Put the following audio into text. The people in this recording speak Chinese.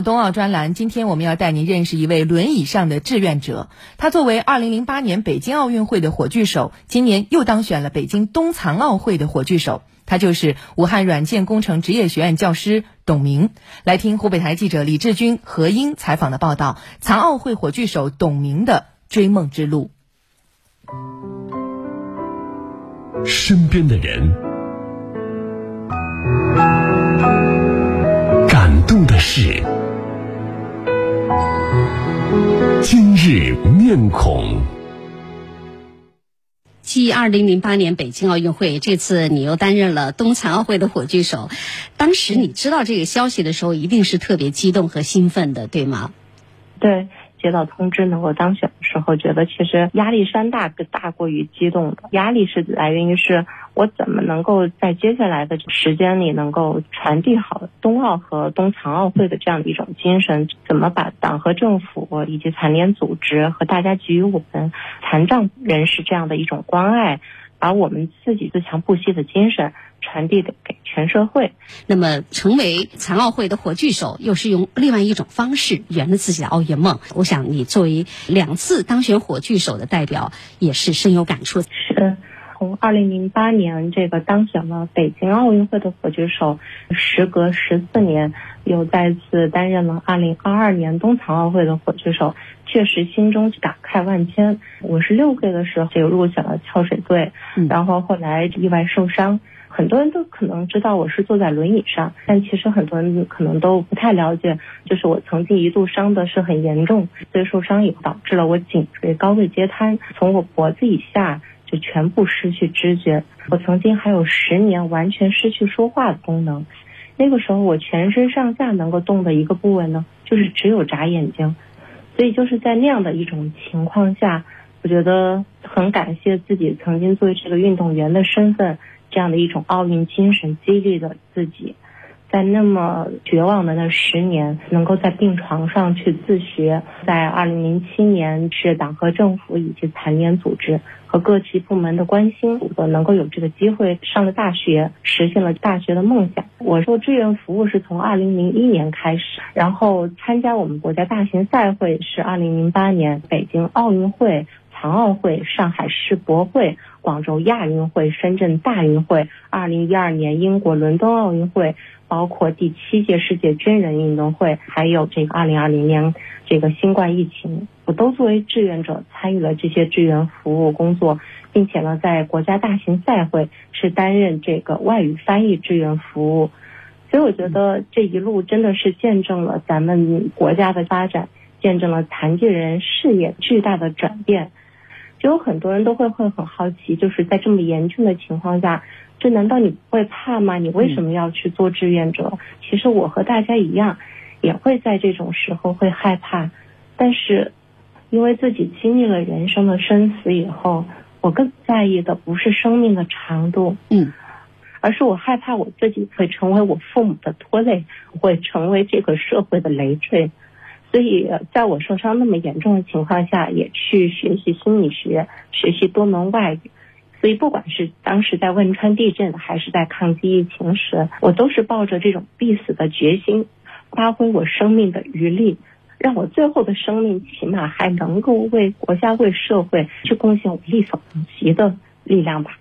冬奥专栏，今天我们要带您认识一位轮椅上的志愿者。他作为2008年北京奥运会的火炬手，今年又当选了北京冬残奥会的火炬手。他就是武汉软件工程职业学院教师董明。来听湖北台记者李志军、何英采访的报道：残奥会火炬手董明的追梦之路。身边的人，感动的事。面孔。继二零零八年北京奥运会，这次你又担任了冬残奥会的火炬手。当时你知道这个消息的时候，一定是特别激动和兴奋的，对吗？对。接到通知能够当选的时候，觉得其实压力山大，大过于激动的。压力是来源于是我怎么能够在接下来的时间里能够传递好冬奥和冬残奥会的这样的一种精神，怎么把党和政府以及残联组织和大家给予我们残障人士这样的一种关爱。把我们自己自强不息的精神传递给给全社会。那么，成为残奥会的火炬手，又是用另外一种方式圆了自己的奥运梦。我想，你作为两次当选火炬手的代表，也是深有感触。是，从二零零八年这个当选了北京奥运会的火炬手，时隔十四年，又再次担任了二零二二年冬残奥会的火炬手。确实心中感慨万千。我是六岁的时候就入选了跳水队，然后后来意外受伤。很多人都可能知道我是坐在轮椅上，但其实很多人可能都不太了解，就是我曾经一度伤的是很严重，所以受伤也导致了我颈椎高位截瘫，从我脖子以下就全部失去知觉。我曾经还有十年完全失去说话的功能。那个时候我全身上下能够动的一个部位呢，就是只有眨眼睛。所以就是在那样的一种情况下，我觉得很感谢自己曾经作为这个运动员的身份，这样的一种奥运精神激励了自己，在那么绝望的那十年，能够在病床上去自学，在二零零七年是党和政府以及残联组织。和各级部门的关心，我能够有这个机会上了大学，实现了大学的梦想。我做志愿服务是从二零零一年开始，然后参加我们国家大型赛会是二零零八年北京奥运会、残奥会、上海世博会、广州亚运会、深圳大运会，二零一二年英国伦敦奥运会。包括第七届世界军人运动会，还有这个二零二零年这个新冠疫情，我都作为志愿者参与了这些志愿服务工作，并且呢，在国家大型赛会是担任这个外语翻译志愿服务，所以我觉得这一路真的是见证了咱们国家的发展，见证了残疾人事业巨大的转变。就有很多人都会会很好奇，就是在这么严峻的情况下。这难道你不会怕吗？你为什么要去做志愿者？其实我和大家一样，也会在这种时候会害怕。但是，因为自己经历了人生的生死以后，我更在意的不是生命的长度，嗯，而是我害怕我自己会成为我父母的拖累，会成为这个社会的累赘。所以，在我受伤那么严重的情况下，也去学习心理学，学习多门外语。所以，不管是当时在汶川地震，还是在抗击疫情时，我都是抱着这种必死的决心，发挥我生命的余力，让我最后的生命起码还能够为国家、为社会去贡献我力所能及的力量吧。